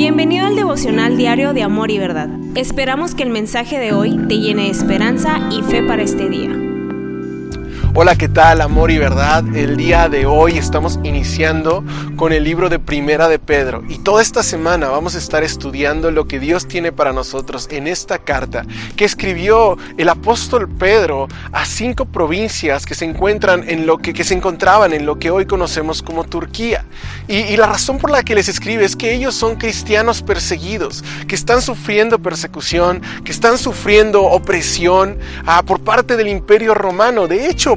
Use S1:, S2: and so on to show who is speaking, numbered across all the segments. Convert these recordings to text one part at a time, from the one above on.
S1: Bienvenido al devocional diario de Amor y Verdad. Esperamos que el mensaje de hoy te llene de esperanza y fe para este día.
S2: Hola, ¿qué tal? Amor y verdad. El día de hoy estamos iniciando con el libro de Primera de Pedro y toda esta semana vamos a estar estudiando lo que Dios tiene para nosotros en esta carta que escribió el apóstol Pedro a cinco provincias que se encuentran en lo que, que se encontraban en lo que hoy conocemos como Turquía. Y, la razón por la que les escribe es que ellos son cristianos perseguidos, que están sufriendo persecución, que están sufriendo opresión ah, por parte del imperio romano. De hecho,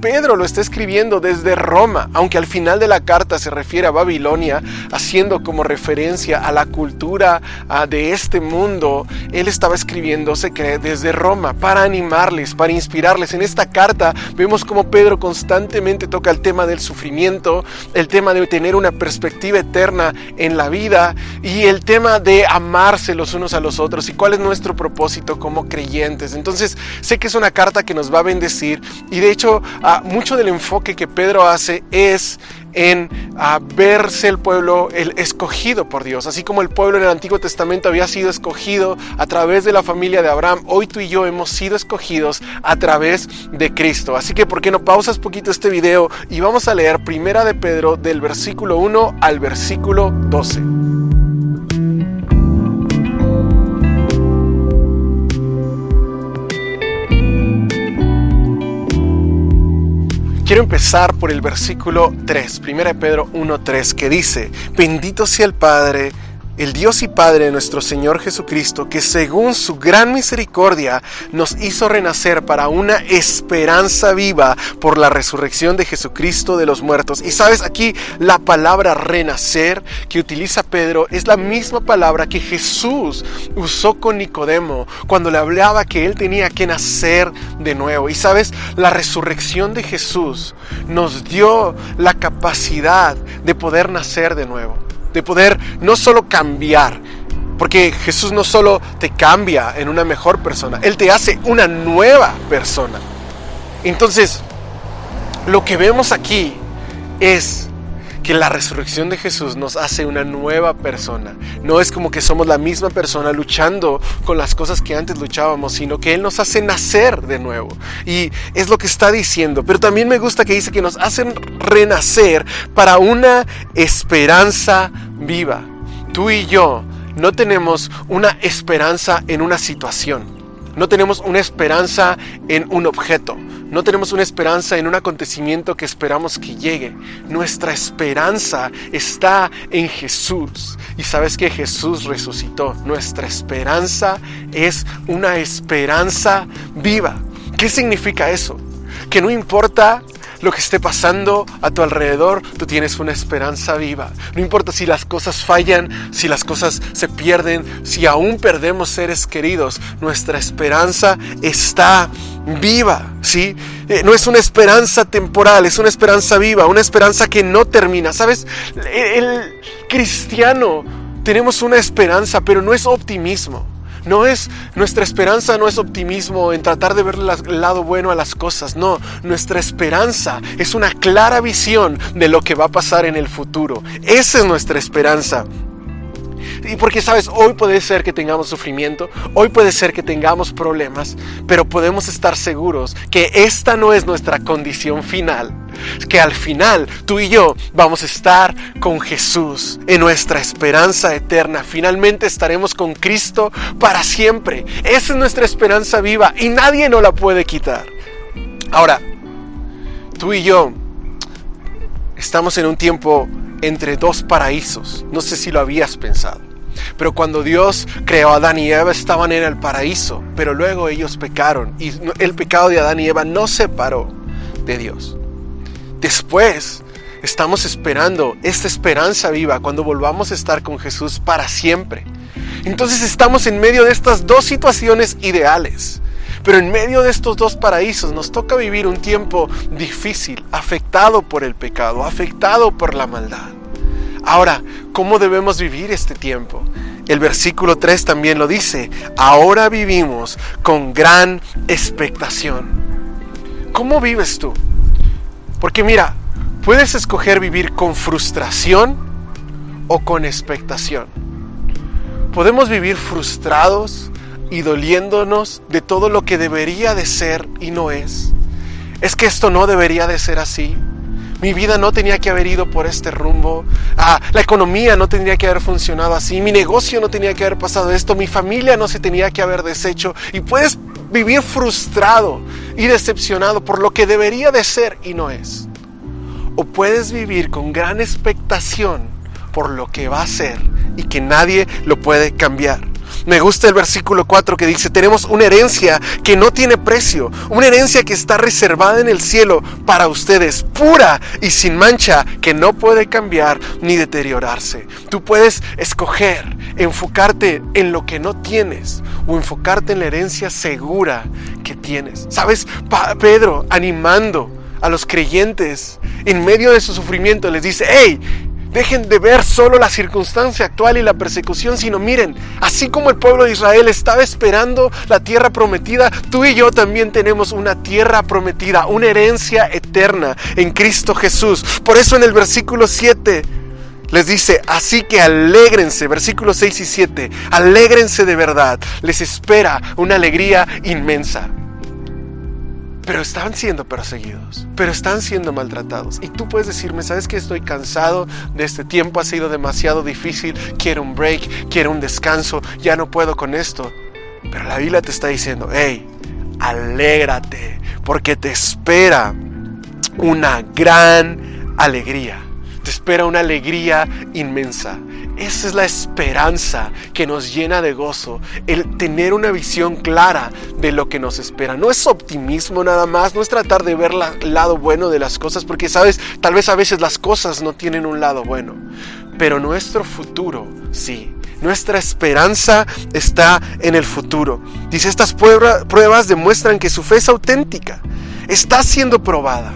S2: Pedro lo está escribiendo desde Roma, aunque al final de la carta se refiere a Babilonia, haciendo como referencia a la cultura de este mundo. Él estaba escribiéndose desde Roma para animarles, para inspirarles. En esta carta vemos como Pedro constantemente toca el tema del sufrimiento, el tema de tener una perspectiva eterna en la vida y el tema de amarse los unos a los otros y cuál es nuestro propósito como creyentes. Entonces sé que es una carta que nos va a bendecir y de hecho mucho del enfoque que Pedro hace es en verse el pueblo el escogido por Dios, así como el pueblo en el Antiguo Testamento había sido escogido a través de la familia de Abraham, hoy tú y yo hemos sido escogidos a través de Cristo. Así que por qué no pausas poquito este video y vamos a leer Primera de Pedro del versículo 1 al versículo 12. Quiero empezar por el versículo 3, 1 Pedro 1.3, que dice, bendito sea el Padre el Dios y Padre de nuestro Señor Jesucristo, que según su gran misericordia nos hizo renacer para una esperanza viva por la resurrección de Jesucristo de los muertos. Y sabes, aquí la palabra renacer que utiliza Pedro es la misma palabra que Jesús usó con Nicodemo cuando le hablaba que él tenía que nacer de nuevo. Y sabes, la resurrección de Jesús nos dio la capacidad de poder nacer de nuevo de poder no solo cambiar, porque Jesús no solo te cambia en una mejor persona, Él te hace una nueva persona. Entonces, lo que vemos aquí es que la resurrección de Jesús nos hace una nueva persona. No es como que somos la misma persona luchando con las cosas que antes luchábamos, sino que Él nos hace nacer de nuevo. Y es lo que está diciendo. Pero también me gusta que dice que nos hacen renacer para una esperanza viva. Tú y yo no tenemos una esperanza en una situación. No tenemos una esperanza en un objeto. No tenemos una esperanza en un acontecimiento que esperamos que llegue. Nuestra esperanza está en Jesús. Y sabes que Jesús resucitó. Nuestra esperanza es una esperanza viva. ¿Qué significa eso? Que no importa lo que esté pasando a tu alrededor, tú tienes una esperanza viva. No importa si las cosas fallan, si las cosas se pierden, si aún perdemos seres queridos, nuestra esperanza está viva, ¿sí? Eh, no es una esperanza temporal, es una esperanza viva, una esperanza que no termina. ¿Sabes? el cristiano tenemos una esperanza, pero no es optimismo. No es nuestra esperanza, no es optimismo en tratar de ver el lado bueno a las cosas. No, nuestra esperanza es una clara visión de lo que va a pasar en el futuro. Esa es nuestra esperanza. Y porque sabes, hoy puede ser que tengamos sufrimiento, hoy puede ser que tengamos problemas, pero podemos estar seguros que esta no es nuestra condición final. Que al final tú y yo vamos a estar con Jesús en nuestra esperanza eterna. Finalmente estaremos con Cristo para siempre. Esa es nuestra esperanza viva y nadie nos la puede quitar. Ahora, tú y yo estamos en un tiempo entre dos paraísos. No sé si lo habías pensado. Pero cuando Dios creó a Adán y Eva estaban en el paraíso, pero luego ellos pecaron y el pecado de Adán y Eva no separó de Dios. Después estamos esperando esta esperanza viva cuando volvamos a estar con Jesús para siempre. Entonces estamos en medio de estas dos situaciones ideales. Pero en medio de estos dos paraísos nos toca vivir un tiempo difícil, afectado por el pecado, afectado por la maldad. Ahora, ¿cómo debemos vivir este tiempo? El versículo 3 también lo dice, ahora vivimos con gran expectación. ¿Cómo vives tú? Porque mira, puedes escoger vivir con frustración o con expectación. podemos vivir frustrados y doliéndonos de todo lo que debería de ser y no es. Es que esto no debería de ser así. Mi vida no tenía que haber ido por este rumbo. Ah, la economía no tendría que haber funcionado así. Mi negocio no tenía que haber pasado esto. Mi familia no se tenía que haber deshecho. Y puedes vivir frustrado y decepcionado por lo que debería de ser y no es. O puedes vivir con gran expectación por lo que va a ser y que nadie lo puede cambiar. Me gusta el versículo 4 que dice, tenemos una herencia que no tiene precio, una herencia que está reservada en el cielo para ustedes, pura y sin mancha, que no puede cambiar ni deteriorarse. Tú puedes escoger enfocarte en lo que no tienes o enfocarte en la herencia segura que tienes. ¿Sabes? Pedro animando a los creyentes en medio de su sufrimiento les dice, hey, Dejen de ver solo la circunstancia actual y la persecución, sino miren, así como el pueblo de Israel estaba esperando la tierra prometida, tú y yo también tenemos una tierra prometida, una herencia eterna en Cristo Jesús. Por eso en el versículo 7 les dice, así que alégrense, versículos 6 y 7, alégrense de verdad, les espera una alegría inmensa pero están siendo perseguidos, pero están siendo maltratados. Y tú puedes decirme, ¿sabes que estoy cansado de este tiempo? Ha sido demasiado difícil, quiero un break, quiero un descanso, ya no puedo con esto. Pero la Biblia te está diciendo, hey, alégrate, porque te espera una gran alegría. Te espera una alegría inmensa. Esa es la esperanza que nos llena de gozo, el tener una visión clara de lo que nos espera. No es optimismo nada más, no es tratar de ver el lado bueno de las cosas, porque sabes, tal vez a veces las cosas no tienen un lado bueno, pero nuestro futuro sí. Nuestra esperanza está en el futuro. Dice, estas pruebas demuestran que su fe es auténtica, está siendo probada.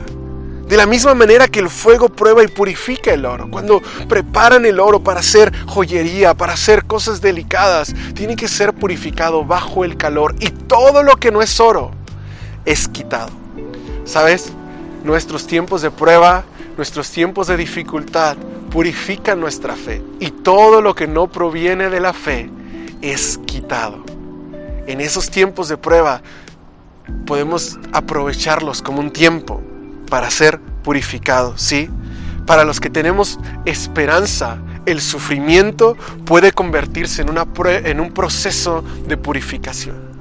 S2: De la misma manera que el fuego prueba y purifica el oro. Cuando preparan el oro para hacer joyería, para hacer cosas delicadas, tiene que ser purificado bajo el calor. Y todo lo que no es oro es quitado. ¿Sabes? Nuestros tiempos de prueba, nuestros tiempos de dificultad purifican nuestra fe. Y todo lo que no proviene de la fe es quitado. En esos tiempos de prueba podemos aprovecharlos como un tiempo para ser purificados, ¿sí? Para los que tenemos esperanza, el sufrimiento puede convertirse en, en un proceso de purificación.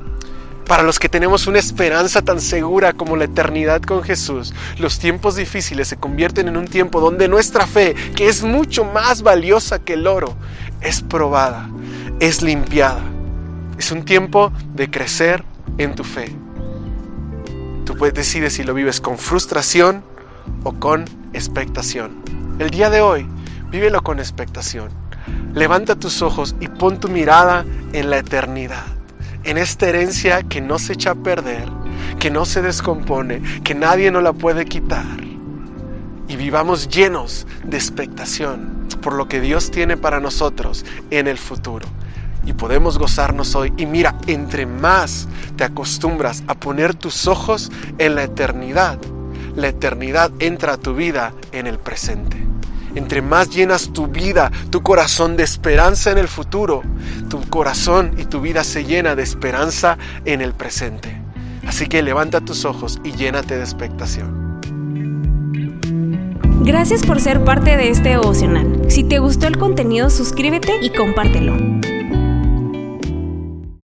S2: Para los que tenemos una esperanza tan segura como la eternidad con Jesús, los tiempos difíciles se convierten en un tiempo donde nuestra fe, que es mucho más valiosa que el oro, es probada, es limpiada. Es un tiempo de crecer en tu fe. Tú puedes decidir si lo vives con frustración o con expectación. El día de hoy, vívelo con expectación. Levanta tus ojos y pon tu mirada en la eternidad, en esta herencia que no se echa a perder, que no se descompone, que nadie nos la puede quitar. Y vivamos llenos de expectación por lo que Dios tiene para nosotros en el futuro y podemos gozarnos hoy. Y mira, entre más te acostumbras a poner tus ojos en la eternidad, la eternidad entra a tu vida en el presente. Entre más llenas tu vida, tu corazón de esperanza en el futuro, tu corazón y tu vida se llena de esperanza en el presente. Así que levanta tus ojos y llénate de expectación.
S1: Gracias por ser parte de este devocional. Si te gustó el contenido, suscríbete y compártelo.